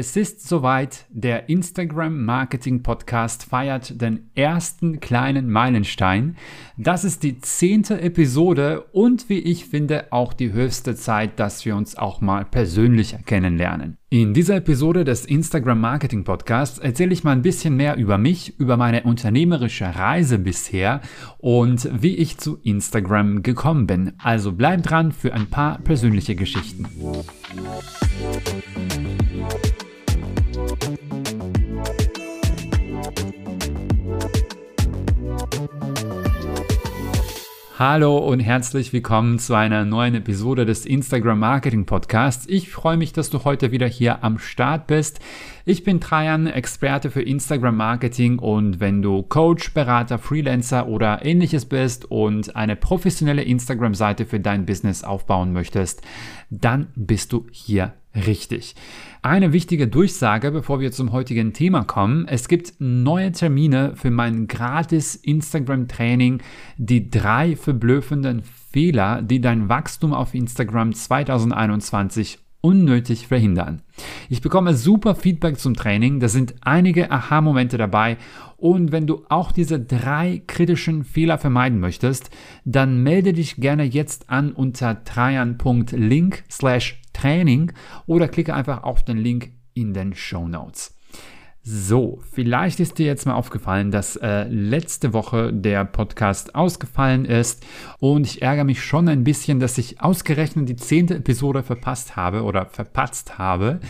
Es ist soweit, der Instagram Marketing Podcast feiert den ersten kleinen Meilenstein. Das ist die zehnte Episode und wie ich finde auch die höchste Zeit, dass wir uns auch mal persönlicher kennenlernen. In dieser Episode des Instagram Marketing Podcasts erzähle ich mal ein bisschen mehr über mich, über meine unternehmerische Reise bisher und wie ich zu Instagram gekommen bin. Also bleib dran für ein paar persönliche Geschichten. Hallo und herzlich willkommen zu einer neuen Episode des Instagram Marketing Podcasts. Ich freue mich, dass du heute wieder hier am Start bist. Ich bin Trajan, Experte für Instagram Marketing und wenn du Coach, Berater, Freelancer oder ähnliches bist und eine professionelle Instagram-Seite für dein Business aufbauen möchtest, dann bist du hier richtig. Eine wichtige Durchsage, bevor wir zum heutigen Thema kommen. Es gibt neue Termine für mein gratis Instagram-Training, die drei verblüffenden Fehler, die dein Wachstum auf Instagram 2021 unnötig verhindern. Ich bekomme super Feedback zum Training, da sind einige Aha-Momente dabei und wenn du auch diese drei kritischen Fehler vermeiden möchtest, dann melde dich gerne jetzt an unter trajan.link slash Training oder klicke einfach auf den Link in den Show Notes. So, vielleicht ist dir jetzt mal aufgefallen, dass äh, letzte Woche der Podcast ausgefallen ist und ich ärgere mich schon ein bisschen, dass ich ausgerechnet die zehnte Episode verpasst habe oder verpatzt habe.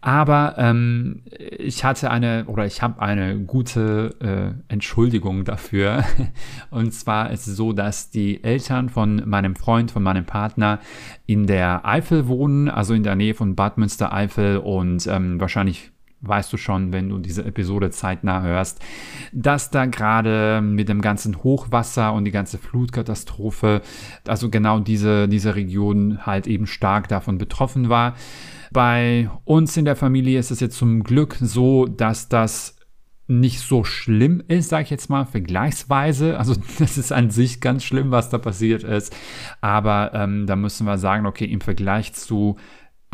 Aber ähm, ich hatte eine oder ich habe eine gute äh, Entschuldigung dafür. Und zwar ist es so, dass die Eltern von meinem Freund, von meinem Partner in der Eifel wohnen, also in der Nähe von Bad Münstereifel und ähm, wahrscheinlich weißt du schon, wenn du diese Episode zeitnah hörst, dass da gerade mit dem ganzen Hochwasser und die ganze Flutkatastrophe, also genau diese, diese Region halt eben stark davon betroffen war. Bei uns in der Familie ist es jetzt zum Glück so, dass das nicht so schlimm ist, sage ich jetzt mal, vergleichsweise. Also das ist an sich ganz schlimm, was da passiert ist. Aber ähm, da müssen wir sagen, okay, im Vergleich zu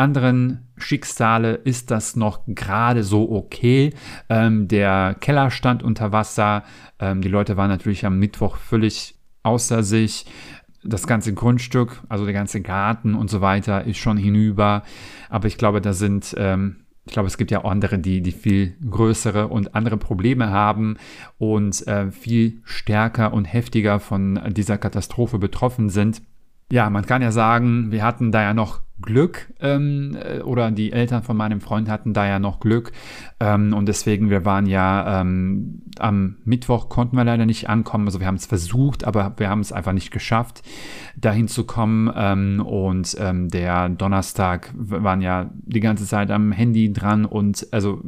anderen Schicksale ist das noch gerade so okay. Ähm, der Keller stand unter Wasser. Ähm, die Leute waren natürlich am Mittwoch völlig außer sich. Das ganze Grundstück, also der ganze Garten und so weiter, ist schon hinüber. Aber ich glaube, da sind, ähm, ich glaube, es gibt ja auch andere, die, die viel größere und andere Probleme haben und äh, viel stärker und heftiger von dieser Katastrophe betroffen sind. Ja, man kann ja sagen, wir hatten da ja noch Glück ähm, äh, oder die Eltern von meinem Freund hatten da ja noch Glück. Ähm, und deswegen, wir waren ja ähm, am Mittwoch konnten wir leider nicht ankommen, also wir haben es versucht, aber wir haben es einfach nicht geschafft, dahin zu kommen. Ähm, und ähm, der Donnerstag waren ja die ganze Zeit am Handy dran und also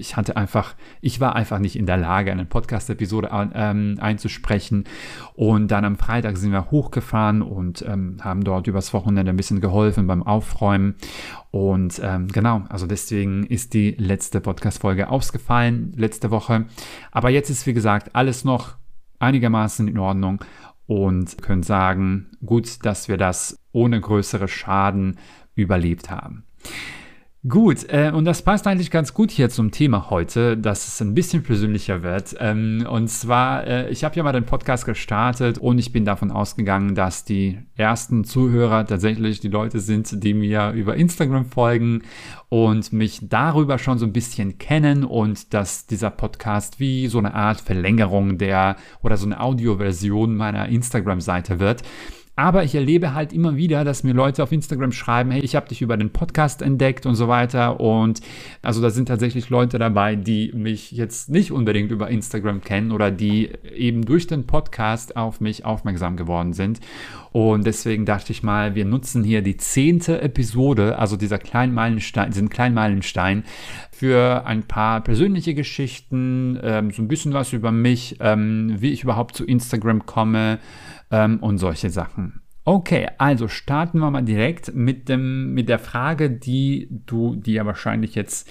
ich hatte einfach, ich war einfach nicht in der Lage, eine Podcast-Episode ähm, einzusprechen und dann am Freitag sind wir hochgefahren und haben dort übers Wochenende ein bisschen geholfen beim aufräumen. Und ähm, genau, also deswegen ist die letzte Podcast-Folge ausgefallen letzte Woche. Aber jetzt ist, wie gesagt, alles noch einigermaßen in Ordnung und können sagen, gut, dass wir das ohne größere Schaden überlebt haben. Gut, äh, und das passt eigentlich ganz gut hier zum Thema heute, dass es ein bisschen persönlicher wird. Ähm, und zwar, äh, ich habe ja mal den Podcast gestartet und ich bin davon ausgegangen, dass die ersten Zuhörer tatsächlich die Leute sind, die mir über Instagram folgen und mich darüber schon so ein bisschen kennen und dass dieser Podcast wie so eine Art Verlängerung der oder so eine Audioversion meiner Instagram-Seite wird. Aber ich erlebe halt immer wieder, dass mir Leute auf Instagram schreiben, hey, ich habe dich über den Podcast entdeckt und so weiter. Und also da sind tatsächlich Leute dabei, die mich jetzt nicht unbedingt über Instagram kennen oder die eben durch den Podcast auf mich aufmerksam geworden sind. Und deswegen dachte ich mal, wir nutzen hier die zehnte Episode, also dieser kleinen Meilenstein, diesen kleinen Meilenstein, für ein paar persönliche Geschichten, ähm, so ein bisschen was über mich, ähm, wie ich überhaupt zu Instagram komme ähm, und solche Sachen. Okay, also starten wir mal direkt mit, dem, mit der Frage, die du dir wahrscheinlich jetzt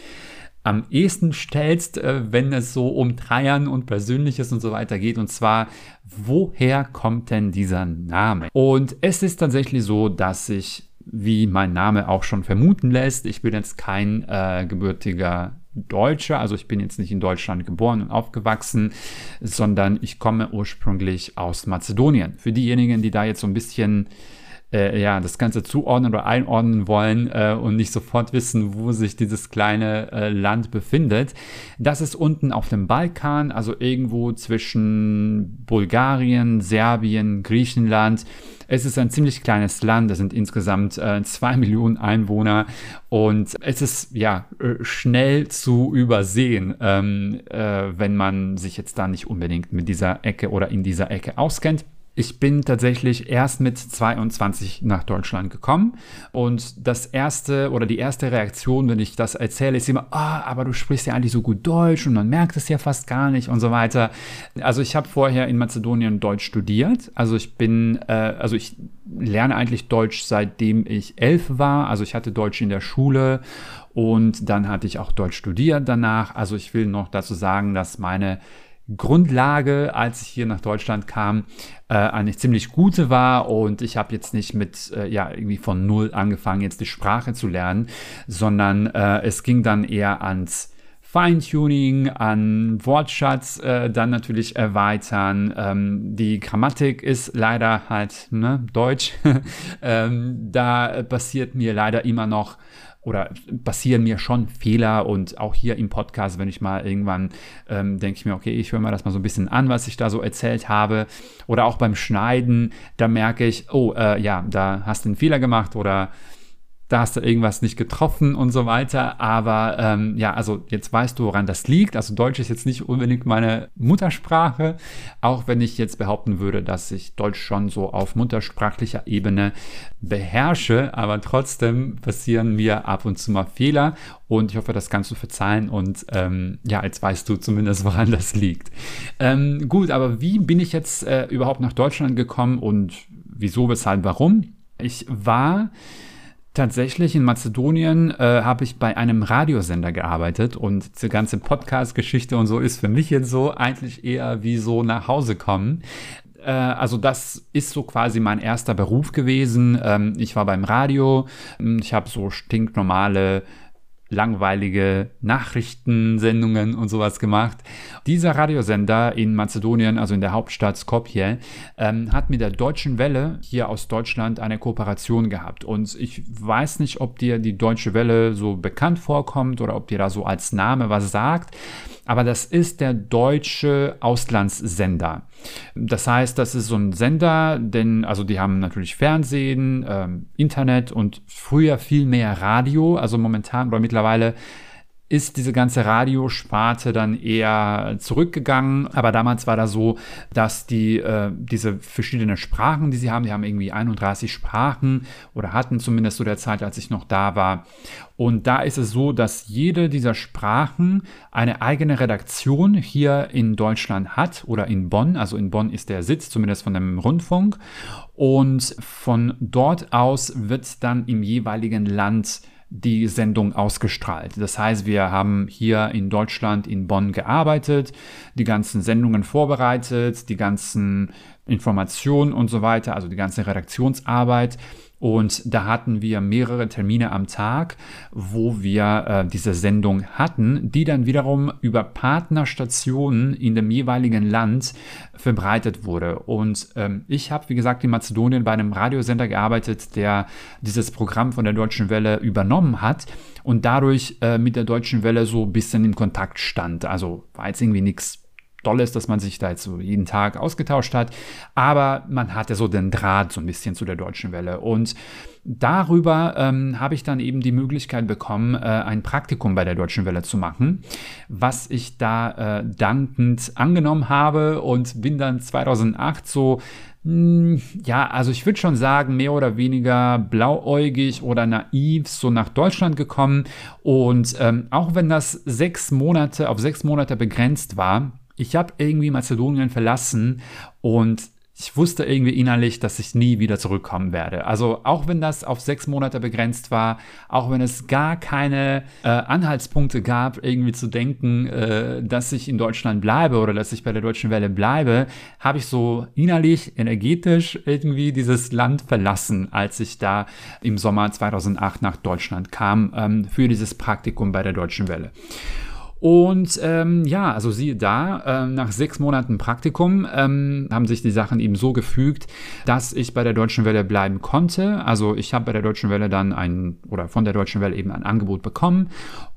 am ehesten stellst, äh, wenn es so um Dreiern und Persönliches und so weiter geht. Und zwar, woher kommt denn dieser Name? Und es ist tatsächlich so, dass ich wie mein Name auch schon vermuten lässt, ich bin jetzt kein äh, gebürtiger Deutscher, also ich bin jetzt nicht in Deutschland geboren und aufgewachsen, sondern ich komme ursprünglich aus Mazedonien. Für diejenigen, die da jetzt so ein bisschen äh, ja, das Ganze zuordnen oder einordnen wollen äh, und nicht sofort wissen, wo sich dieses kleine äh, Land befindet. Das ist unten auf dem Balkan, also irgendwo zwischen Bulgarien, Serbien, Griechenland. Es ist ein ziemlich kleines Land, es sind insgesamt äh, zwei Millionen Einwohner und es ist ja äh, schnell zu übersehen, ähm, äh, wenn man sich jetzt da nicht unbedingt mit dieser Ecke oder in dieser Ecke auskennt. Ich bin tatsächlich erst mit 22 nach Deutschland gekommen und das erste oder die erste Reaktion, wenn ich das erzähle, ist immer, ah, aber du sprichst ja eigentlich so gut Deutsch und man merkt es ja fast gar nicht und so weiter. Also ich habe vorher in Mazedonien Deutsch studiert. Also ich bin, äh, also ich lerne eigentlich Deutsch seitdem ich elf war. Also ich hatte Deutsch in der Schule und dann hatte ich auch Deutsch studiert danach. Also ich will noch dazu sagen, dass meine Grundlage, als ich hier nach Deutschland kam, äh, eine ziemlich gute war und ich habe jetzt nicht mit äh, ja irgendwie von null angefangen, jetzt die Sprache zu lernen, sondern äh, es ging dann eher ans Feintuning, an Wortschatz äh, dann natürlich erweitern. Ähm, die Grammatik ist leider halt ne, Deutsch. ähm, da passiert mir leider immer noch oder passieren mir schon Fehler und auch hier im Podcast, wenn ich mal irgendwann ähm, denke ich mir, okay, ich höre mal das mal so ein bisschen an, was ich da so erzählt habe. Oder auch beim Schneiden, da merke ich, oh äh, ja, da hast du einen Fehler gemacht oder da hast du irgendwas nicht getroffen und so weiter. Aber ähm, ja, also jetzt weißt du, woran das liegt. Also Deutsch ist jetzt nicht unbedingt meine Muttersprache, auch wenn ich jetzt behaupten würde, dass ich Deutsch schon so auf muttersprachlicher Ebene beherrsche. Aber trotzdem passieren mir ab und zu mal Fehler und ich hoffe, das kannst du verzeihen und ähm, ja, jetzt weißt du zumindest, woran das liegt. Ähm, gut, aber wie bin ich jetzt äh, überhaupt nach Deutschland gekommen und wieso, weshalb, warum? Ich war Tatsächlich in Mazedonien äh, habe ich bei einem Radiosender gearbeitet und diese ganze Podcast-Geschichte und so ist für mich jetzt so eigentlich eher wie so nach Hause kommen. Äh, also das ist so quasi mein erster Beruf gewesen. Ähm, ich war beim Radio, ich habe so stinknormale langweilige Nachrichtensendungen und sowas gemacht. Dieser Radiosender in Mazedonien, also in der Hauptstadt Skopje, ähm, hat mit der Deutschen Welle hier aus Deutschland eine Kooperation gehabt. Und ich weiß nicht, ob dir die Deutsche Welle so bekannt vorkommt oder ob dir da so als Name was sagt aber das ist der deutsche Auslandssender. Das heißt, das ist so ein Sender, denn also die haben natürlich Fernsehen, ähm, Internet und früher viel mehr Radio. Also momentan oder mittlerweile ist diese ganze Radiosparte dann eher zurückgegangen. Aber damals war das so, dass die äh, diese verschiedenen Sprachen, die sie haben, die haben irgendwie 31 Sprachen oder hatten zumindest zu der Zeit, als ich noch da war. Und da ist es so, dass jede dieser Sprachen eine eigene Redaktion hier in Deutschland hat oder in Bonn. Also in Bonn ist der Sitz zumindest von dem Rundfunk. Und von dort aus wird dann im jeweiligen Land die Sendung ausgestrahlt. Das heißt, wir haben hier in Deutschland in Bonn gearbeitet, die ganzen Sendungen vorbereitet, die ganzen Informationen und so weiter, also die ganze Redaktionsarbeit und da hatten wir mehrere Termine am Tag, wo wir äh, diese Sendung hatten, die dann wiederum über Partnerstationen in dem jeweiligen Land verbreitet wurde. Und ähm, ich habe, wie gesagt, in Mazedonien bei einem Radiosender gearbeitet, der dieses Programm von der Deutschen Welle übernommen hat und dadurch äh, mit der Deutschen Welle so ein bisschen in Kontakt stand. Also war jetzt irgendwie nichts Dolles, dass man sich da jetzt so jeden Tag ausgetauscht hat. Aber man hatte so den Draht so ein bisschen zu der Deutschen Welle. Und darüber ähm, habe ich dann eben die Möglichkeit bekommen, äh, ein Praktikum bei der Deutschen Welle zu machen, was ich da äh, dankend angenommen habe und bin dann 2008 so hm, ja, also ich würde schon sagen, mehr oder weniger blauäugig oder naiv so nach Deutschland gekommen. Und ähm, auch wenn das sechs Monate auf sechs Monate begrenzt war, ich habe irgendwie Mazedonien verlassen und ich wusste irgendwie innerlich, dass ich nie wieder zurückkommen werde. Also auch wenn das auf sechs Monate begrenzt war, auch wenn es gar keine äh, Anhaltspunkte gab, irgendwie zu denken, äh, dass ich in Deutschland bleibe oder dass ich bei der Deutschen Welle bleibe, habe ich so innerlich, energetisch irgendwie dieses Land verlassen, als ich da im Sommer 2008 nach Deutschland kam ähm, für dieses Praktikum bei der Deutschen Welle. Und ähm, ja, also siehe da, äh, nach sechs Monaten Praktikum ähm, haben sich die Sachen eben so gefügt, dass ich bei der Deutschen Welle bleiben konnte. Also ich habe bei der Deutschen Welle dann ein oder von der Deutschen Welle eben ein Angebot bekommen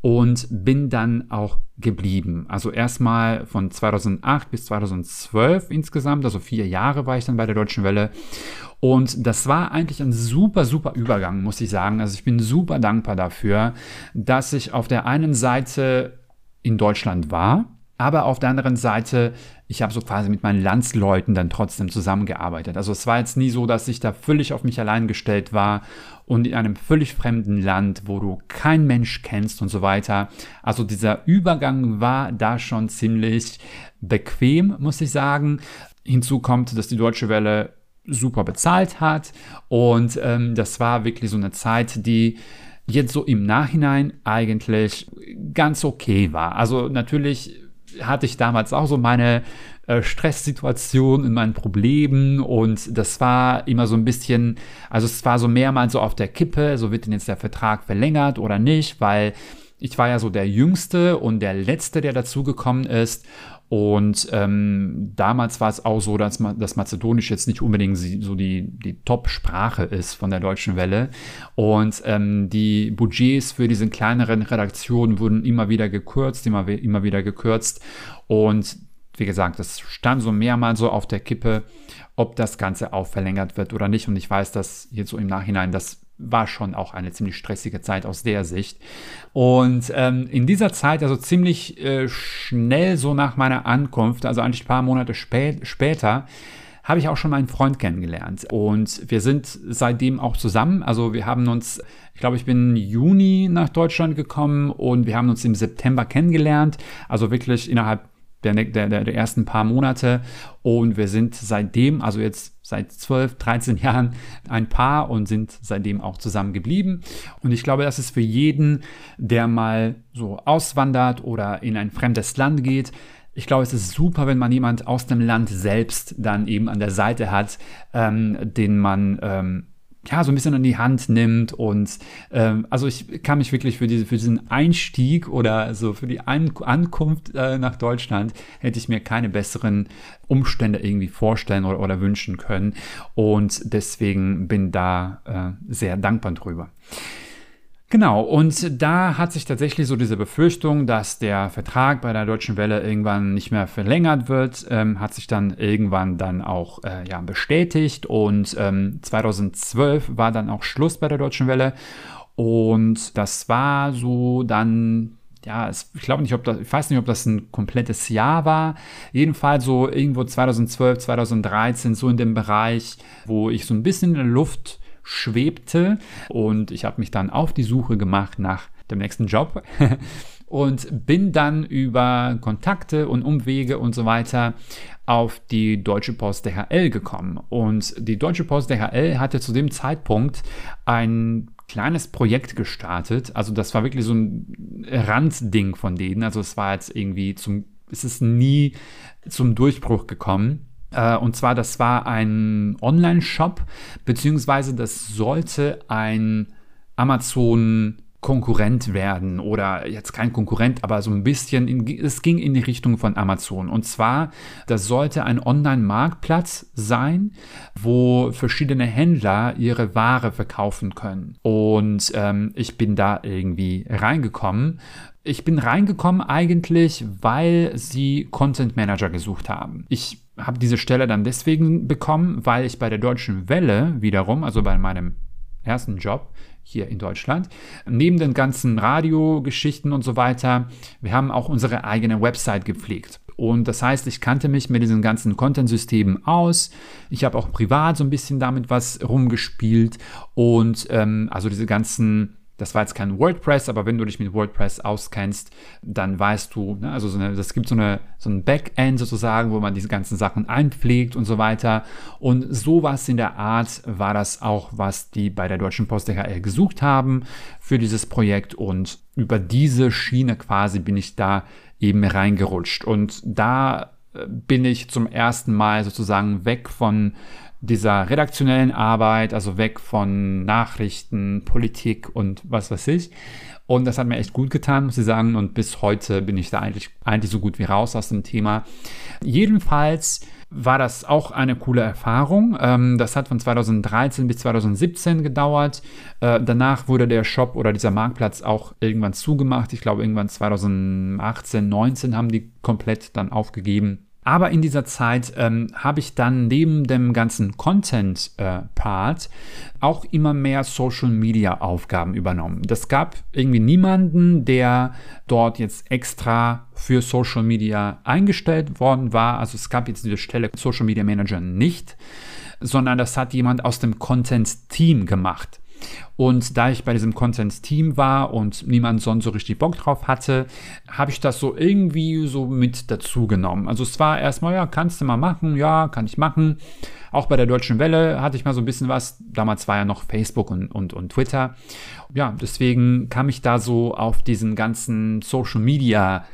und bin dann auch geblieben. Also erstmal von 2008 bis 2012 insgesamt, also vier Jahre war ich dann bei der Deutschen Welle. Und das war eigentlich ein super, super Übergang, muss ich sagen. Also ich bin super dankbar dafür, dass ich auf der einen Seite in Deutschland war. Aber auf der anderen Seite, ich habe so quasi mit meinen Landsleuten dann trotzdem zusammengearbeitet. Also es war jetzt nie so, dass ich da völlig auf mich allein gestellt war und in einem völlig fremden Land, wo du kein Mensch kennst und so weiter. Also dieser Übergang war da schon ziemlich bequem, muss ich sagen. Hinzu kommt, dass die Deutsche Welle super bezahlt hat und ähm, das war wirklich so eine Zeit, die jetzt so im Nachhinein eigentlich ganz okay war. Also natürlich hatte ich damals auch so meine äh, Stresssituation in meinen Problemen und das war immer so ein bisschen, also es war so mehrmals so auf der Kippe, so wird denn jetzt der Vertrag verlängert oder nicht, weil ich war ja so der Jüngste und der Letzte, der dazugekommen ist und ähm, damals war es auch so, dass, dass Mazedonisch jetzt nicht unbedingt so die, die Top-Sprache ist von der deutschen Welle. Und ähm, die Budgets für diese kleineren Redaktionen wurden immer wieder gekürzt, immer, immer wieder gekürzt. Und wie gesagt, das stand so mehrmals so auf der Kippe, ob das Ganze auch verlängert wird oder nicht. Und ich weiß, dass jetzt so im Nachhinein das war schon auch eine ziemlich stressige Zeit aus der Sicht. Und ähm, in dieser Zeit, also ziemlich äh, schnell so nach meiner Ankunft, also eigentlich ein paar Monate spät, später, habe ich auch schon meinen Freund kennengelernt. Und wir sind seitdem auch zusammen. Also wir haben uns, ich glaube, ich bin Juni nach Deutschland gekommen und wir haben uns im September kennengelernt. Also wirklich innerhalb der, der, der ersten paar Monate. Und wir sind seitdem, also jetzt seit 12, 13 Jahren ein Paar und sind seitdem auch zusammen geblieben. Und ich glaube, das ist für jeden, der mal so auswandert oder in ein fremdes Land geht, ich glaube, es ist super, wenn man jemand aus dem Land selbst dann eben an der Seite hat, ähm, den man ähm, ja, so ein bisschen an die Hand nimmt und ähm, also ich kann mich wirklich für, diese, für diesen Einstieg oder so für die An Ankunft äh, nach Deutschland hätte ich mir keine besseren Umstände irgendwie vorstellen oder, oder wünschen können und deswegen bin da äh, sehr dankbar drüber. Genau, und da hat sich tatsächlich so diese Befürchtung, dass der Vertrag bei der Deutschen Welle irgendwann nicht mehr verlängert wird, ähm, hat sich dann irgendwann dann auch äh, ja, bestätigt und ähm, 2012 war dann auch Schluss bei der Deutschen Welle und das war so dann ja, es, ich glaube nicht, ob das, ich weiß nicht, ob das ein komplettes Jahr war. Jedenfalls so irgendwo 2012, 2013, so in dem Bereich, wo ich so ein bisschen in der Luft schwebte. Und ich habe mich dann auf die Suche gemacht nach dem nächsten Job und bin dann über Kontakte und Umwege und so weiter auf die Deutsche Post DHL gekommen. Und die Deutsche Post DHL hatte zu dem Zeitpunkt ein kleines Projekt gestartet. Also das war wirklich so ein Randding von denen. Also es war jetzt irgendwie zum, es ist nie zum Durchbruch gekommen. Äh, und zwar, das war ein Online-Shop, beziehungsweise das sollte ein Amazon Konkurrent werden oder jetzt kein Konkurrent, aber so ein bisschen, in, es ging in die Richtung von Amazon. Und zwar, das sollte ein Online-Marktplatz sein, wo verschiedene Händler ihre Ware verkaufen können. Und ähm, ich bin da irgendwie reingekommen. Ich bin reingekommen eigentlich, weil sie Content Manager gesucht haben. Ich habe diese Stelle dann deswegen bekommen, weil ich bei der Deutschen Welle wiederum, also bei meinem ersten Job hier in Deutschland, neben den ganzen Radiogeschichten und so weiter, wir haben auch unsere eigene Website gepflegt. Und das heißt, ich kannte mich mit diesen ganzen Content-Systemen aus. Ich habe auch privat so ein bisschen damit was rumgespielt. Und ähm, also diese ganzen Das war jetzt kein WordPress, aber wenn du dich mit WordPress auskennst, dann weißt du, ne, also so eine, gibt so, eine, so ein Backend sozusagen, wo man diese ganzen Sachen einpflegt und so weiter. Und sowas in der Art war das auch, was die bei der Deutschen Post DHL gesucht haben für dieses Projekt. Und über diese Schiene quasi bin ich da eben reingerutscht. Und da äh, bin ich zum ersten Mal sozusagen weg von dieser redaktionellen Arbeit, also weg von Nachrichten, Politik und was weiß ich. Und das hat mir echt gut getan, muss ich sagen. Und bis heute bin ich da eigentlich, eigentlich so gut wie raus aus dem Thema. Jedenfalls war das auch eine coole Erfahrung. Ähm, das hat von 2013 bis 2017 gedauert. Äh, danach wurde der Shop oder dieser Marktplatz auch irgendwann zugemacht. Ich glaube, irgendwann 2018, 19 haben die komplett dann aufgegeben. Aber in dieser Zeit ähm, habe ich dann neben dem ganzen Content-Part äh, auch immer mehr Social-Media-Aufgaben übernommen. Das gab irgendwie niemanden, der dort jetzt extra für Social Media eingestellt worden war. Also es gab jetzt diese Stelle Social Media Manager nicht, sondern das hat jemand aus dem Content-Team gemacht. Und da ich bei diesem Content-Team war und niemand sonst so richtig Bock drauf hatte, habe ich das so irgendwie so mit dazu genommen. Also es war erstmal, ja, kannst du mal machen, ja, kann ich machen. Auch bei der Deutschen Welle hatte ich mal so ein bisschen was. Damals war ja noch Facebook und, und, und Twitter. Ja, deswegen kam ich da so auf diesen ganzen Social Media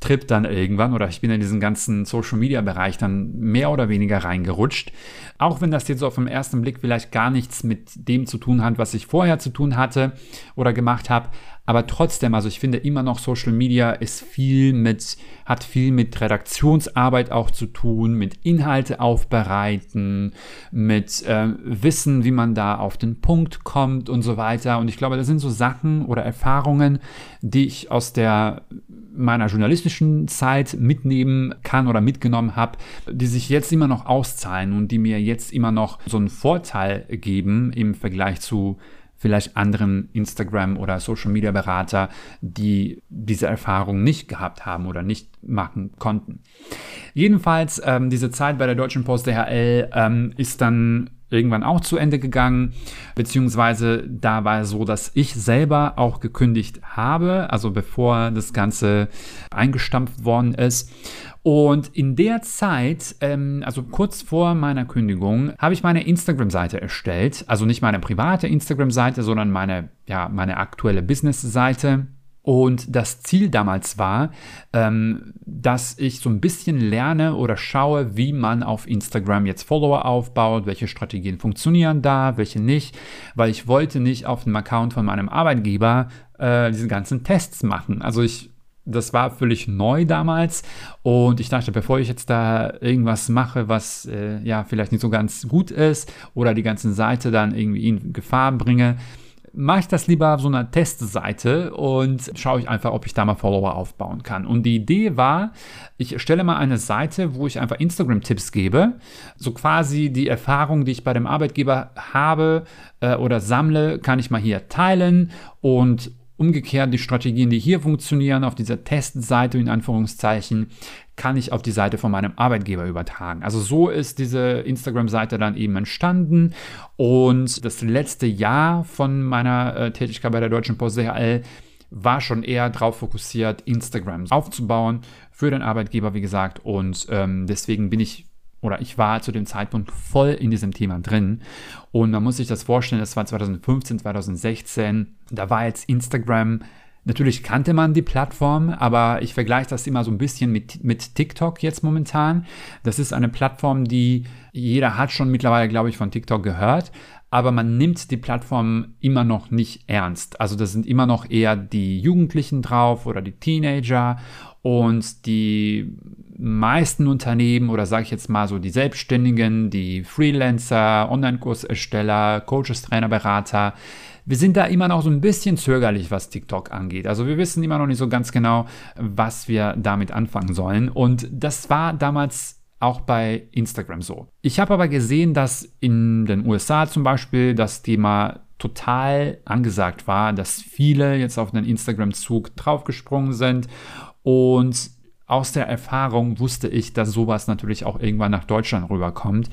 Trip dann irgendwann oder ich bin in diesen ganzen Social Media Bereich dann mehr oder weniger reingerutscht. Auch wenn das jetzt auf den ersten Blick vielleicht gar nichts mit dem zu tun hat, was ich vorher zu tun hatte oder gemacht habe. Aber trotzdem, also ich finde immer noch Social Media ist viel mit, hat viel mit Redaktionsarbeit auch zu tun, mit Inhalte aufbereiten, mit äh, Wissen, wie man da auf den Punkt kommt und so weiter. Und ich glaube, das sind so Sachen oder Erfahrungen, die ich aus der meiner journalistischen Zeit mitnehmen kann oder mitgenommen habe, die sich jetzt immer noch auszahlen und die mir jetzt immer noch so einen Vorteil geben im Vergleich zu vielleicht anderen Instagram- oder Social-Media-Berater, die diese Erfahrung nicht gehabt haben oder nicht machen konnten. Jedenfalls, ähm, diese Zeit bei der Deutschen Post DHL ähm, ist dann irgendwann auch zu Ende gegangen, beziehungsweise da war es so, dass ich selber auch gekündigt habe, also bevor das Ganze eingestampft worden ist. Und in der Zeit, ähm, also kurz vor meiner Kündigung, habe ich meine Instagram-Seite erstellt. Also nicht meine private Instagram-Seite, sondern meine, ja, meine aktuelle Business-Seite. Und das Ziel damals war, ähm, dass ich so ein bisschen lerne oder schaue, wie man auf Instagram jetzt Follower aufbaut, welche Strategien funktionieren da, welche nicht, weil ich wollte nicht auf dem Account von meinem Arbeitgeber äh, diese ganzen Tests machen. Also ich das war völlig neu damals und ich dachte, bevor ich jetzt da irgendwas mache, was äh, ja vielleicht nicht so ganz gut ist oder die ganze Seite dann irgendwie in Gefahr bringe, mache ich das lieber auf so einer Testseite und schaue ich einfach, ob ich da mal Follower aufbauen kann. Und die Idee war, ich stelle mal eine Seite, wo ich einfach Instagram-Tipps gebe, so quasi die Erfahrung, die ich bei dem Arbeitgeber habe äh, oder sammle, kann ich mal hier teilen und Umgekehrt die Strategien, die hier funktionieren, auf dieser Testseite in Anführungszeichen, kann ich auf die Seite von meinem Arbeitgeber übertragen. Also so ist diese Instagram-Seite dann eben entstanden. Und das letzte Jahr von meiner äh, Tätigkeit bei der Deutschen Post DHL war schon eher darauf fokussiert, Instagram aufzubauen für den Arbeitgeber, wie gesagt. Und ähm, deswegen bin ich oder ich war zu dem Zeitpunkt voll in diesem Thema drin. Und man muss sich das vorstellen, das war 2015, 2016. Da war jetzt Instagram Natürlich kannte man die Plattform, aber ich vergleiche das immer so ein bisschen mit, mit TikTok jetzt momentan. Das ist eine Plattform, die jeder hat schon mittlerweile, glaube ich, von TikTok gehört, aber man nimmt die Plattform immer noch nicht ernst. Also das sind immer noch eher die Jugendlichen drauf oder die Teenager und die meisten Unternehmen oder sage ich jetzt mal so die Selbstständigen, die Freelancer, Online-Kursersteller, Coaches, Trainer, Berater, wir sind da immer noch so ein bisschen zögerlich, was TikTok angeht. Also wir wissen immer noch nicht so ganz genau, was wir damit anfangen sollen. Und das war damals auch bei Instagram so. Ich habe aber gesehen, dass in den USA zum Beispiel das Thema total angesagt war, dass viele jetzt auf den Instagram-Zug draufgesprungen sind und aus der Erfahrung wusste ich, dass sowas natürlich auch irgendwann nach Deutschland rüberkommt.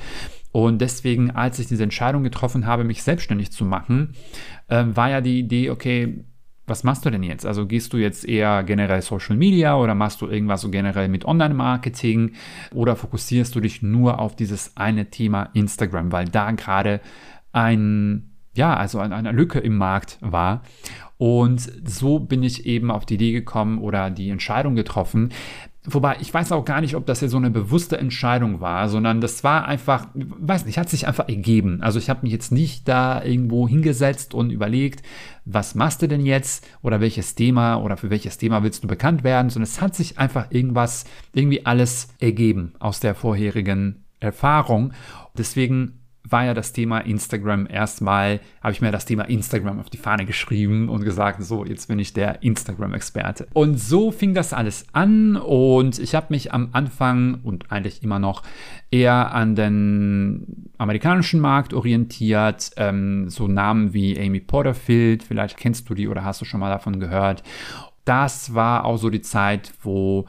Und deswegen, als ich diese Entscheidung getroffen habe, mich selbstständig zu machen, äh, war ja die Idee, okay, was machst du denn jetzt? Also gehst du jetzt eher generell Social Media oder machst du irgendwas so generell mit Online-Marketing oder fokussierst du dich nur auf dieses eine Thema Instagram, weil da gerade ein, ja, also eine Lücke im Markt war. Und so bin ich eben auf die Idee gekommen oder die Entscheidung getroffen, Wobei, ich weiß auch gar nicht, ob das jetzt so eine bewusste Entscheidung war, sondern das war einfach, weiß nicht, hat sich einfach ergeben. Also ich habe mich jetzt nicht da irgendwo hingesetzt und überlegt, was machst du denn jetzt oder welches Thema oder für welches Thema willst du bekannt werden, sondern es hat sich einfach irgendwas, irgendwie alles ergeben aus der vorherigen Erfahrung. Deswegen war ja das Thema Instagram erstmal, habe ich mir das Thema Instagram auf die Fahne geschrieben und gesagt, so, jetzt bin ich der Instagram-Experte. Und so fing das alles an und ich habe mich am Anfang und eigentlich immer noch eher an den amerikanischen Markt orientiert. Ähm, so Namen wie Amy Porterfield, vielleicht kennst du die oder hast du schon mal davon gehört. Das war auch so die Zeit, wo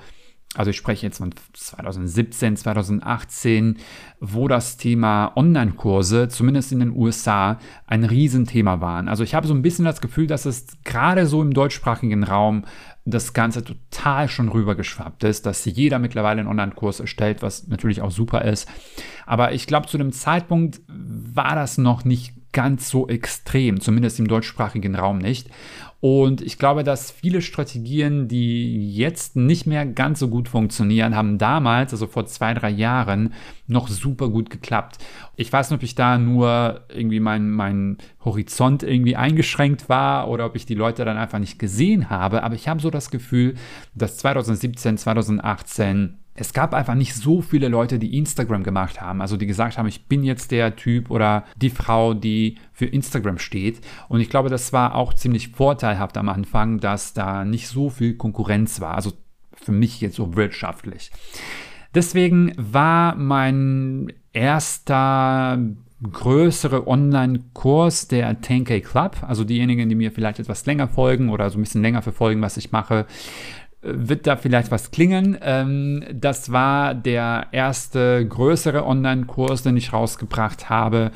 also ich spreche jetzt von 2017, 2018, wo das Thema Online-Kurse, zumindest in den USA, ein Riesenthema waren. Also ich habe so ein bisschen das Gefühl, dass es gerade so im deutschsprachigen Raum das Ganze total schon rübergeschwappt ist, dass jeder mittlerweile einen Online-Kurs erstellt, was natürlich auch super ist. Aber ich glaube, zu dem Zeitpunkt war das noch nicht ganz so extrem, zumindest im deutschsprachigen Raum nicht. Und ich glaube, dass viele Strategien, die jetzt nicht mehr ganz so gut funktionieren, haben damals, also vor zwei, drei Jahren, noch super gut geklappt. Ich weiß nicht, ob ich da nur irgendwie mein, mein Horizont irgendwie eingeschränkt war oder ob ich die Leute dann einfach nicht gesehen habe, aber ich habe so das Gefühl, dass 2017, 2018 es gab einfach nicht so viele Leute, die Instagram gemacht haben, also die gesagt haben, ich bin jetzt der Typ oder die Frau, die für Instagram steht. Und ich glaube, das war auch ziemlich vorteilhaft am Anfang, dass da nicht so viel Konkurrenz war, also für mich jetzt so wirtschaftlich. Deswegen war mein erster größere Online-Kurs der 10K Club, also diejenigen, die mir vielleicht etwas länger folgen oder so ein bisschen länger verfolgen, was ich mache, wird da vielleicht was klingen. Ähm, das war der erste größere Online-Kurs, den ich rausgebracht habe.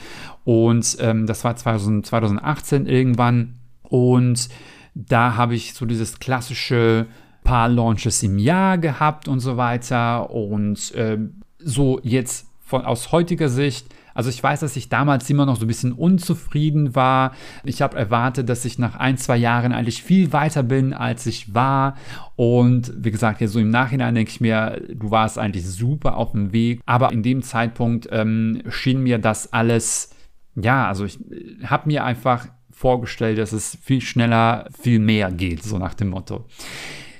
Und ähm, das war 2000, 2018 irgendwann. Und da habe ich so dieses klassische paar Launches im Jahr gehabt und so weiter. Und äh, so jetzt von, aus heutiger Sicht also ich weiß, dass ich damals immer noch so ein bisschen unzufrieden war. Ich habe erwartet, dass ich nach ein, zwei Jahren eigentlich viel weiter bin, als ich war. Und wie gesagt, jetzt so im Nachhinein denke ich mir, du warst eigentlich super auf dem Weg. Aber in dem Zeitpunkt ähm, schien mir das alles, ja, also ich äh, habe mir einfach vorgestellt, dass es viel schneller, viel mehr geht, so nach dem Motto.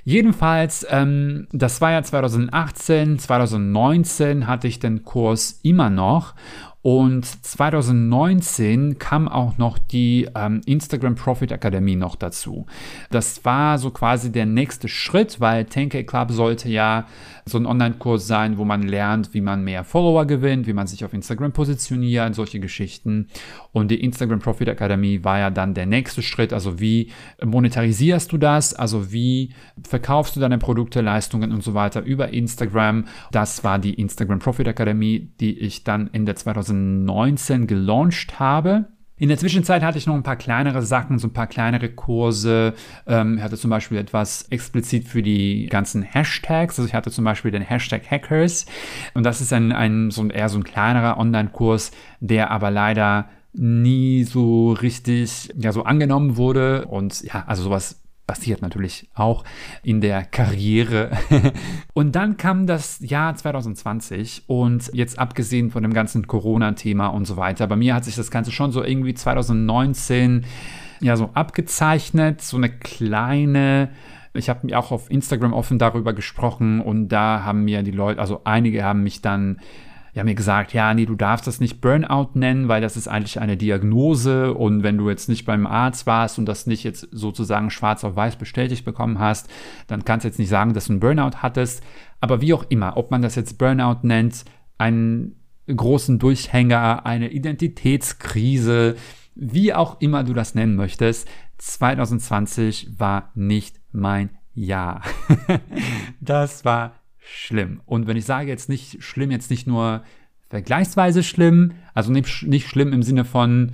Jedenfalls, ähm, das war ja 2018, 2019 hatte ich den Kurs immer noch und 2019 kam auch noch die ähm, Instagram Profit Academy noch dazu. Das war so quasi der nächste Schritt, weil 10K Club sollte ja so ein Online-Kurs sein, wo man lernt, wie man mehr Follower gewinnt, wie man sich auf Instagram positioniert, solche Geschichten. Und die Instagram Profit Academy war ja dann der nächste Schritt. Also wie monetarisierst du das? Also wie verkaufst du deine Produkte, Leistungen und so weiter über Instagram? Das war die Instagram Profit Academy, die ich dann Ende 2019 gelauncht habe. In der Zwischenzeit hatte ich noch ein paar kleinere Sachen, so ein paar kleinere Kurse. Ähm, ich hatte zum Beispiel etwas explizit für die ganzen Hashtags. Also ich hatte zum Beispiel den Hashtag Hackers. Und das ist ein, ein so ein, eher so ein kleinerer Online-Kurs, der aber leider nie so richtig ja so angenommen wurde und ja also sowas passiert natürlich auch in der Karriere. und dann kam das Jahr 2020 und jetzt abgesehen von dem ganzen Corona-Thema und so weiter, bei mir hat sich das Ganze schon so irgendwie 2019 ja so abgezeichnet, so eine kleine ich habe mir auch auf Instagram offen darüber gesprochen und da haben mir die Leute, also einige haben mich dann die haben mir gesagt, ja, nee, du darfst das nicht Burnout nennen, weil das ist eigentlich eine Diagnose und wenn du jetzt nicht beim Arzt warst und das nicht jetzt sozusagen schwarz auf weiß bestätigt bekommen hast, dann kannst du jetzt nicht sagen, dass du einen Burnout hattest. Aber wie auch immer, ob man das jetzt Burnout nennt, einen großen Durchhänger, eine Identitätskrise, wie auch immer du das nennen möchtest, 2020 war nicht mein Jahr. das war schlimm. Und wenn ich sage jetzt nicht schlimm, jetzt nicht nur vergleichsweise schlimm, also nicht, nicht schlimm im Sinne von,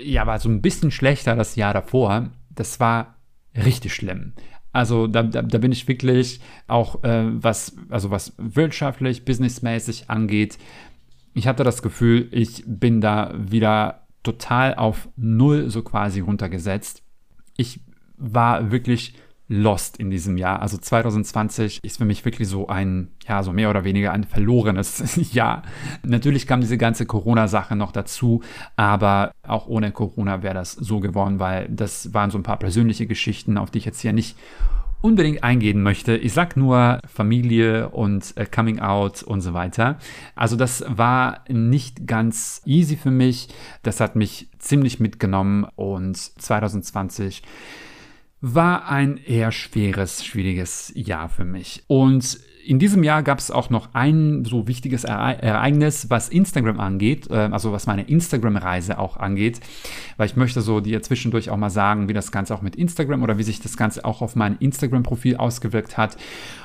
ja, war so ein bisschen schlechter das Jahr davor. Das war richtig schlimm. Also da, da, da bin ich wirklich auch, äh, was, also was wirtschaftlich, businessmäßig angeht, ich hatte das Gefühl, ich bin da wieder total auf Null so quasi runtergesetzt. Ich war wirklich lost in diesem Jahr. Also 2020 ist für mich wirklich so ein, ja, so mehr oder weniger ein verlorenes Jahr. Natürlich kam diese ganze Corona-Sache noch dazu, aber auch ohne Corona wäre das so geworden, weil das waren so ein paar persönliche Geschichten, auf die ich jetzt hier nicht unbedingt eingehen möchte. Ich sag nur Familie und äh, Coming Out und so weiter. Also das war nicht ganz easy für mich. Das hat mich ziemlich mitgenommen und 2020 war ein eher schweres, schwieriges Jahr für mich. Und in diesem Jahr gab es auch noch ein so wichtiges Ereignis, was Instagram angeht, äh, also was meine Instagram-Reise auch angeht, weil ich möchte so dir zwischendurch auch mal sagen, wie das Ganze auch mit Instagram oder wie sich das Ganze auch auf mein Instagram-Profil ausgewirkt hat.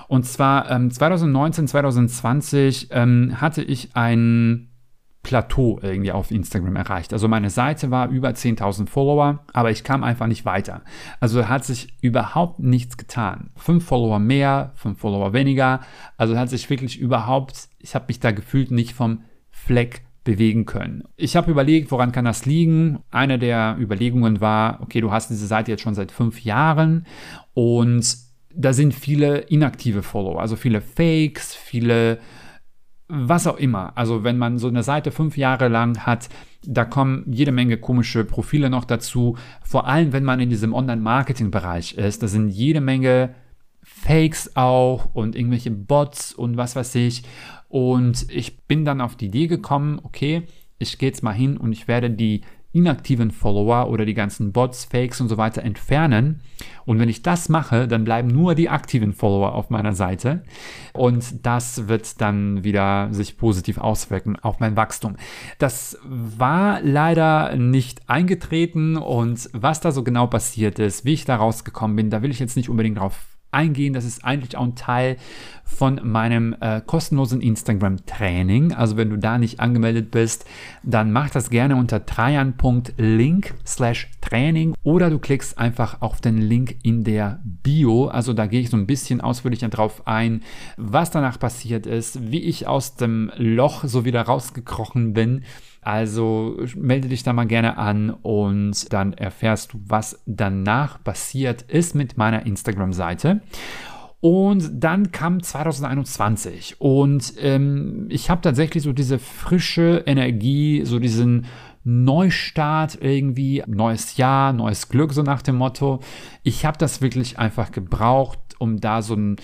Und zwar ähm, 2019, 2020 ähm, hatte ich ein Plateau irgendwie auf Instagram erreicht. Also meine Seite war über 10.000 Follower, aber ich kam einfach nicht weiter. Also hat sich überhaupt nichts getan. Fünf Follower mehr, fünf Follower weniger. Also hat sich wirklich überhaupt, ich habe mich da gefühlt nicht vom Fleck bewegen können. Ich habe überlegt, woran kann das liegen? Eine der Überlegungen war, okay, du hast diese Seite jetzt schon seit fünf Jahren und da sind viele inaktive Follower, also viele Fakes, viele was auch immer. Also wenn man so eine Seite fünf Jahre lang hat, da kommen jede Menge komische Profile noch dazu. Vor allem, wenn man in diesem Online-Marketing-Bereich ist, da sind jede Menge Fakes auch und irgendwelche Bots und was weiß ich. Und ich bin dann auf die Idee gekommen, okay, ich gehe jetzt mal hin und ich werde die inaktiven Follower oder die ganzen Bots, Fakes und so weiter entfernen. Und wenn ich das mache, dann bleiben nur die aktiven Follower auf meiner Seite. Und das wird dann wieder sich positiv auswirken auf mein Wachstum. Das war leider nicht eingetreten und was da so genau passiert ist, wie ich da rausgekommen bin, da will ich jetzt nicht unbedingt drauf eingehen. Das ist eigentlich auch ein Teil von meinem äh, kostenlosen Instagram-Training. Also wenn du da nicht angemeldet bist, dann mach das gerne unter trajan.link slash Training oder du klickst einfach auf den Link in der Bio. Also da gehe ich so ein bisschen ausführlicher drauf ein, was danach passiert ist, wie ich aus dem Loch so wieder rausgekrochen bin also melde dich da mal gerne an und dann erfährst du, was danach passiert ist mit meiner Instagram-Seite. Und dann kam 2021 und ähm, ich habe tatsächlich so diese frische Energie, so diesen Neustart irgendwie, neues Jahr, neues Glück, so nach dem Motto. Ich habe das wirklich einfach gebraucht, um da so einen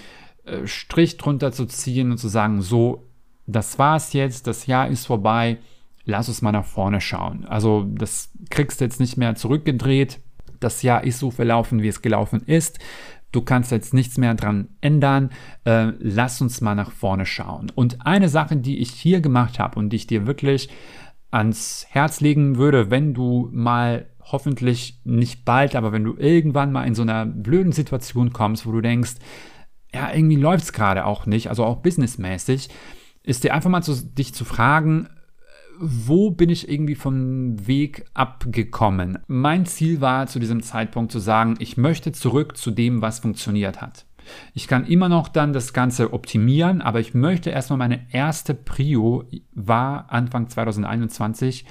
äh, Strich drunter zu ziehen und zu sagen, so, das war's jetzt, das Jahr ist vorbei lass uns mal nach vorne schauen. Also das kriegst du jetzt nicht mehr zurückgedreht. Das Jahr ist so verlaufen, wie es gelaufen ist. Du kannst jetzt nichts mehr dran ändern. Äh, lass uns mal nach vorne schauen. Und eine Sache, die ich hier gemacht habe und die ich dir wirklich ans Herz legen würde, wenn du mal hoffentlich nicht bald, aber wenn du irgendwann mal in so einer blöden Situation kommst, wo du denkst, ja, irgendwie läuft es gerade auch nicht, also auch businessmäßig, ist dir einfach mal zu, dich zu fragen, wo bin ich irgendwie vom Weg abgekommen? Mein Ziel war zu diesem Zeitpunkt zu sagen, ich möchte zurück zu dem, was funktioniert hat. Ich kann immer noch dann das Ganze optimieren, aber ich möchte erstmal meine erste Prio war Anfang 2021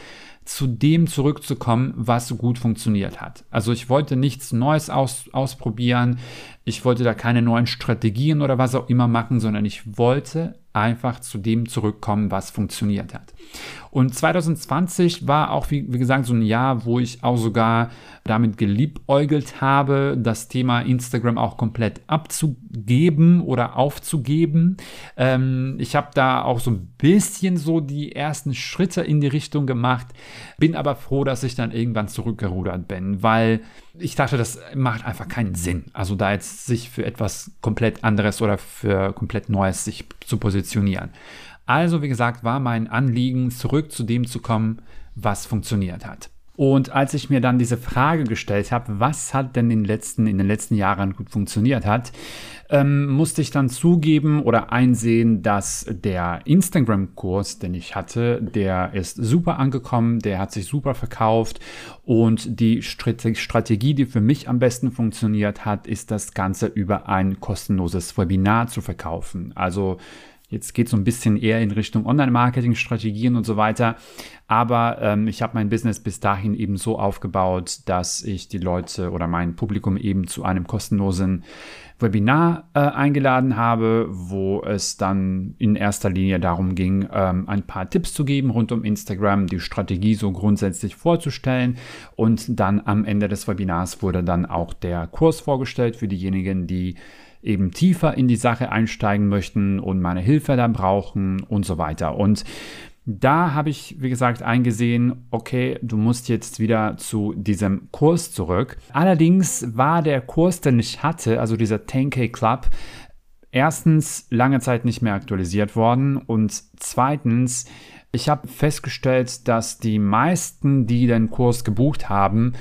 zu dem zurückzukommen, was gut funktioniert hat. Also ich wollte nichts Neues aus, ausprobieren, ich wollte da keine neuen Strategien oder was auch immer machen, sondern ich wollte einfach zu dem zurückkommen, was funktioniert hat. Und 2020 war auch, wie, wie, gesagt, so ein Jahr, wo ich auch sogar damit geliebäugelt habe, das Thema Instagram auch komplett abzugeben oder aufzugeben. Ähm, ich habe da auch so ein bisschen so die ersten Schritte in die Richtung gemacht, bin aber froh, dass ich dann irgendwann zurückgerudert bin, weil ich dachte, das macht einfach keinen Sinn. Also da jetzt sich für etwas komplett anderes oder für komplett Neues sich zu positionieren. Also, wie gesagt, war mein Anliegen, zurück zu dem zu kommen, was funktioniert hat. Und als ich mir dann diese Frage gestellt habe, was hat denn in den letzten, in den letzten Jahren gut funktioniert hat, ähm, musste ich dann zugeben oder einsehen, dass der Instagram-Kurs, den ich hatte, der ist super angekommen, der hat sich super verkauft und die Strategie, die für mich am besten funktioniert hat, ist das Ganze über ein kostenloses Webinar zu verkaufen. Also Jetzt geht es so ein bisschen eher in Richtung Online-Marketing-Strategien und so weiter. Aber ähm, ich habe mein Business bis dahin eben so aufgebaut, dass ich die Leute oder mein Publikum eben zu einem kostenlosen Webinar äh, eingeladen habe, wo es dann in erster Linie darum ging, ähm, ein paar Tipps zu geben rund um Instagram, die Strategie so grundsätzlich vorzustellen und dann am Ende des Webinars wurde dann auch der Kurs vorgestellt für diejenigen, die eben tiefer in die Sache einsteigen möchten und meine Hilfe dann brauchen und so weiter. Und da habe ich, wie gesagt, eingesehen, okay, du musst jetzt wieder zu diesem Kurs zurück. Allerdings war der Kurs, den ich hatte, also dieser 10K Club, erstens lange Zeit nicht mehr aktualisiert worden und zweitens, ich habe festgestellt, dass die meisten, die den Kurs gebucht haben,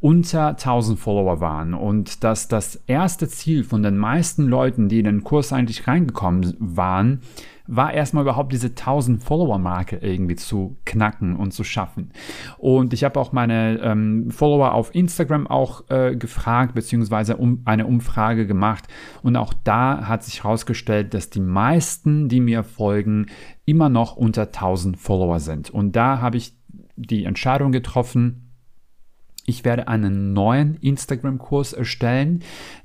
unter 1000 Follower waren und dass das erste Ziel von den meisten Leuten, die in den Kurs eigentlich reingekommen waren, war erstmal überhaupt diese 1000 Follower-Marke irgendwie zu knacken und zu schaffen. Und ich habe auch meine ähm, Follower auf Instagram auch äh, gefragt, beziehungsweise um, eine Umfrage gemacht. Und auch da hat sich herausgestellt, dass die meisten, die mir folgen, immer noch unter 1000 Follower sind. Und da habe ich die Entscheidung getroffen, ich werde einen neuen Instagram-Kurs erstellen.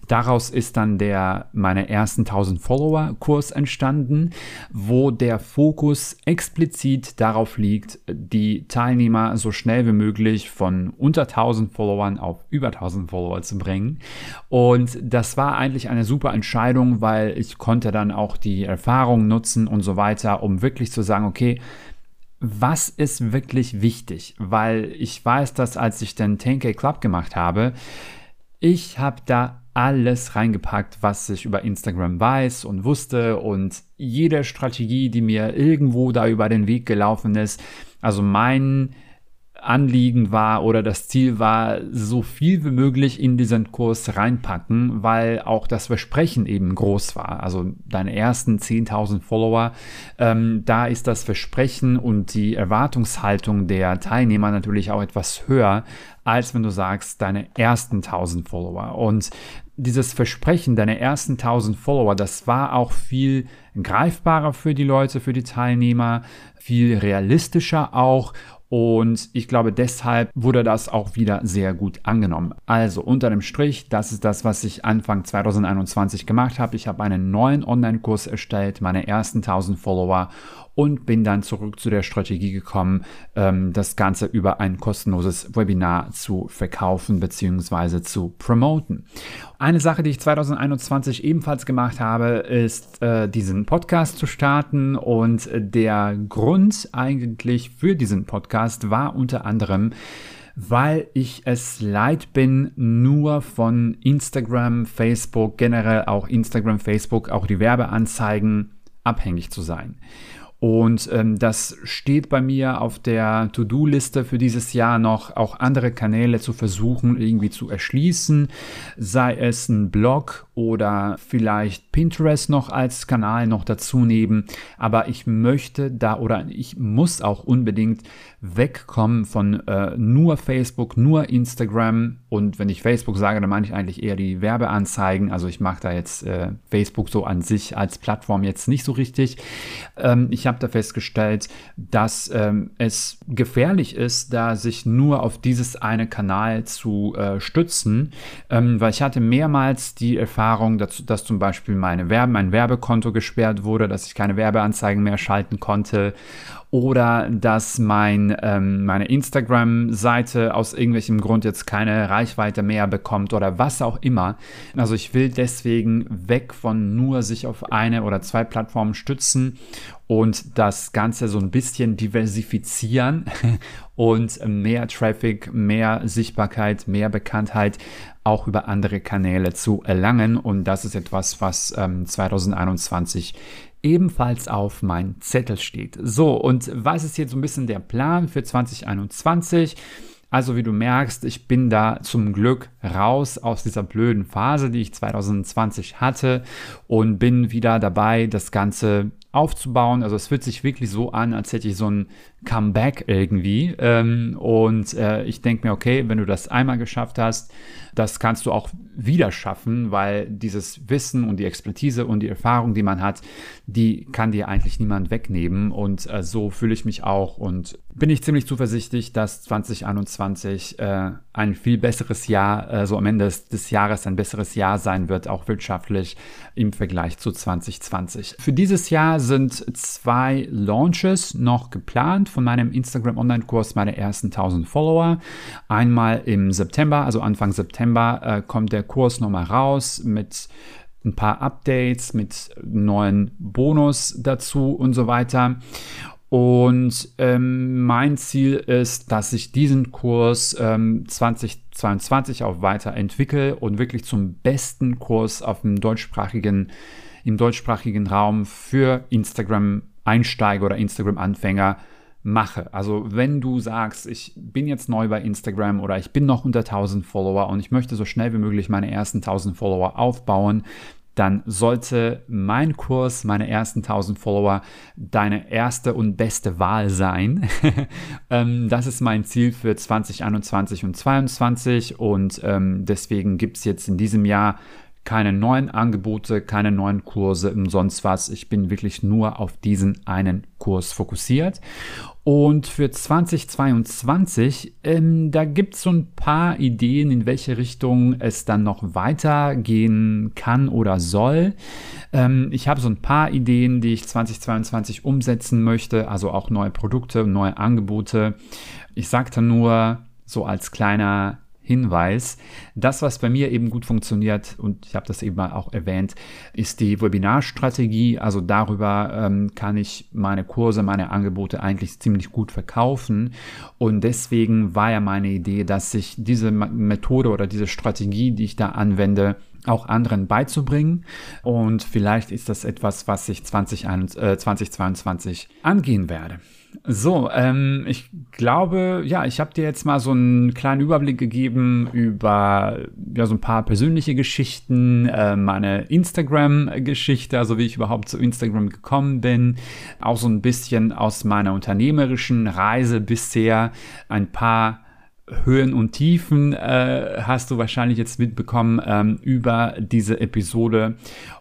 Daraus ist dann der meine ersten 1000 Follower Kurs entstanden, wo der Fokus explizit darauf liegt, die Teilnehmer so schnell wie möglich von unter 1000 Followern auf über 1000 Follower zu bringen. Und das war eigentlich eine super Entscheidung, weil ich konnte dann auch die Erfahrung nutzen und so weiter, um wirklich zu sagen, okay, was ist wirklich wichtig? Weil ich weiß, dass als ich den 10K Club gemacht habe, ich habe da alles reingepackt, was ich über Instagram weiß und wusste und jede Strategie, die mir irgendwo da über den Weg gelaufen ist. Also mein Anliegen war oder das Ziel war, so viel wie möglich in diesen Kurs reinpacken, weil auch das Versprechen eben groß war. Also deine ersten 10.000 Follower, ähm, da ist das Versprechen und die Erwartungshaltung der Teilnehmer natürlich auch etwas höher, als wenn du sagst, deine ersten 1000 Follower. Und dieses Versprechen, deine ersten 1000 Follower, das war auch viel greifbarer für die Leute, für die Teilnehmer, viel realistischer auch und ich glaube, deshalb wurde das auch wieder sehr gut angenommen. Also unter dem Strich, das ist das, was ich Anfang 2021 gemacht habe. Ich habe einen neuen Online-Kurs erstellt, meine ersten 1000 Follower und bin dann zurück zu der Strategie gekommen, ähm, das Ganze über ein kostenloses Webinar zu verkaufen bzw. zu promoten. Eine Sache, die ich 2021 ebenfalls gemacht habe, ist äh, diesen Podcast zu starten und der Grund eigentlich für diesen Podcast war unter anderem, weil ich es leid bin, nur von Instagram, Facebook, generell auch Instagram, Facebook, auch die Werbeanzeigen abhängig zu sein. Und ähm, das steht bei mir auf der To-Do-Liste für dieses Jahr noch, auch andere Kanäle zu versuchen, irgendwie zu erschließen, sei es ein Blog oder vielleicht Pinterest noch als Kanal noch dazu nehmen. Aber ich möchte da oder ich muss auch unbedingt wegkommen von äh, nur Facebook, nur Instagram. Und wenn ich Facebook sage, dann meine ich eigentlich eher die Werbeanzeigen. Also ich mache da jetzt äh, Facebook so an sich als Plattform jetzt nicht so richtig. Ähm, ich habe da festgestellt, dass ähm, es gefährlich ist, da sich nur auf dieses eine Kanal zu äh, stützen, ähm, weil ich hatte mehrmals die Erfahrung, dass, dass zum Beispiel meine Werbe, mein Werbekonto gesperrt wurde, dass ich keine Werbeanzeigen mehr schalten konnte oder dass mein, ähm, meine Instagram-Seite aus irgendwelchem Grund jetzt keine Reichweite mehr bekommt oder was auch immer. Also ich will deswegen weg von nur sich auf eine oder zwei Plattformen stützen und das Ganze so ein bisschen diversifizieren und mehr Traffic, mehr Sichtbarkeit, mehr Bekanntheit auch über andere Kanäle zu erlangen. Und das ist etwas, was ähm, 2021 ebenfalls auf mein Zettel steht. So, und was ist jetzt so ein bisschen der Plan für 2021? Also wie du merkst, ich bin da zum Glück raus aus dieser blöden Phase, die ich 2020 hatte und bin wieder dabei, das Ganze aufzubauen. Also es fühlt sich wirklich so an, als hätte ich so ein Comeback irgendwie. Ähm, und äh, ich denke mir, okay, wenn du das einmal geschafft hast, das kannst du auch wieder schaffen, weil dieses Wissen und die Expertise und die Erfahrung, die man hat, die kann dir eigentlich niemand wegnehmen. Und äh, so fühle ich mich auch und bin ich ziemlich zuversichtlich, dass 2021 äh, ein viel besseres Jahr, äh, so am Ende des, des, Jahres ein besseres Jahr sein wird, auch wirtschaftlich im Vergleich zu 2020. Für dieses Jahr sind zwei Launches noch geplant von meinem Instagram Online-Kurs, meine ersten 1000 Follower. Einmal im September, also Anfang September, äh, kommt der Kurs nochmal raus mit ein paar Updates, mit neuen Bonus dazu und so weiter. Und ähm, mein Ziel ist, dass ich diesen Kurs ähm, 2022 auch weiterentwickle und wirklich zum besten Kurs auf dem deutschsprachigen, im deutschsprachigen Raum für Instagram-Einsteiger oder Instagram-Anfänger mache. Also wenn du sagst, ich bin jetzt neu bei Instagram oder ich bin noch unter 1000 Follower und ich möchte so schnell wie möglich meine ersten 1000 Follower aufbauen, dann sollte mein Kurs, meine ersten 1000 Follower, deine erste und beste Wahl sein. Ähm, das ist mein Ziel für 2021 und 2022 und ähm, deswegen gibt es jetzt in diesem Jahr keine neuen Angebote, keine neuen Kurse und sonst was. Ich bin wirklich nur auf diesen einen Kurs fokussiert. Und für 2022, ähm, da gibt es so ein paar Ideen, in welche Richtung es dann noch weitergehen kann oder soll. Ähm, ich habe so ein paar Ideen, die ich 2022 umsetzen möchte, also auch neue Produkte, neue Angebote. Ich sagte nur so als kleiner Hinweis. Das, was bei mir eben gut funktioniert, und ich habe das eben auch erwähnt, ist die Webinarstrategie. Also darüber ähm, kann ich meine Kurse, meine Angebote eigentlich ziemlich gut verkaufen. Und deswegen war ja meine Idee, dass ich diese Methode oder diese Strategie, die ich da anwende, auch anderen beizubringen. Und vielleicht ist das etwas, was ich 2021, äh, 2022 angehen werde. So, ähm, ich glaube, ja, ich habe dir jetzt mal so einen kleinen Überblick gegeben über ja, so ein paar persönliche Geschichten, äh, meine Instagram-Geschichte, also wie ich überhaupt zu Instagram gekommen bin, auch so ein bisschen aus meiner unternehmerischen Reise bisher, ein paar Höhen und Tiefen äh, hast du wahrscheinlich jetzt mitbekommen ähm, über diese Episode.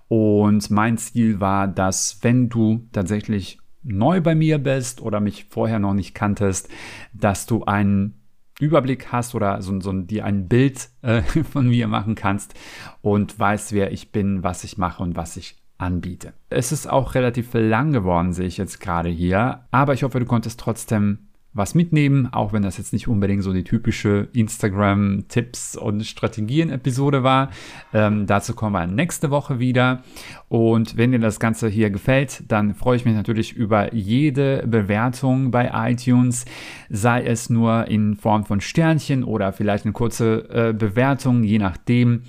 Und mein Ziel war, dass wenn du tatsächlich neu bei mir bist oder mich vorher noch nicht kanntest, dass du einen Überblick hast oder so, so dir ein Bild äh, von mir machen kannst und weißt, wer ich bin, was ich mache und was ich anbiete. Es ist auch relativ lang geworden, sehe ich jetzt gerade hier, aber ich hoffe, du konntest trotzdem was mitnehmen, auch wenn das jetzt nicht unbedingt so die typische Instagram-Tipps- und Strategien-Episode war. Ähm, dazu kommen wir nächste Woche wieder. Und wenn dir das Ganze hier gefällt, dann freue ich mich natürlich über jede Bewertung bei iTunes, sei es nur in Form von Sternchen oder vielleicht eine kurze äh, Bewertung, je nachdem.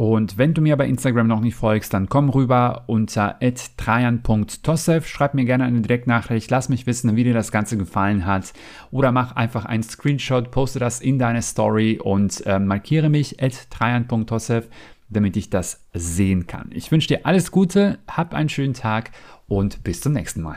Und wenn du mir bei Instagram noch nicht folgst, dann komm rüber unter trajan.tossev. Schreib mir gerne eine Direktnachricht, lass mich wissen, wie dir das Ganze gefallen hat. Oder mach einfach einen Screenshot, poste das in deine Story und äh, markiere mich trajan.tossev, damit ich das sehen kann. Ich wünsche dir alles Gute, hab einen schönen Tag und bis zum nächsten Mal.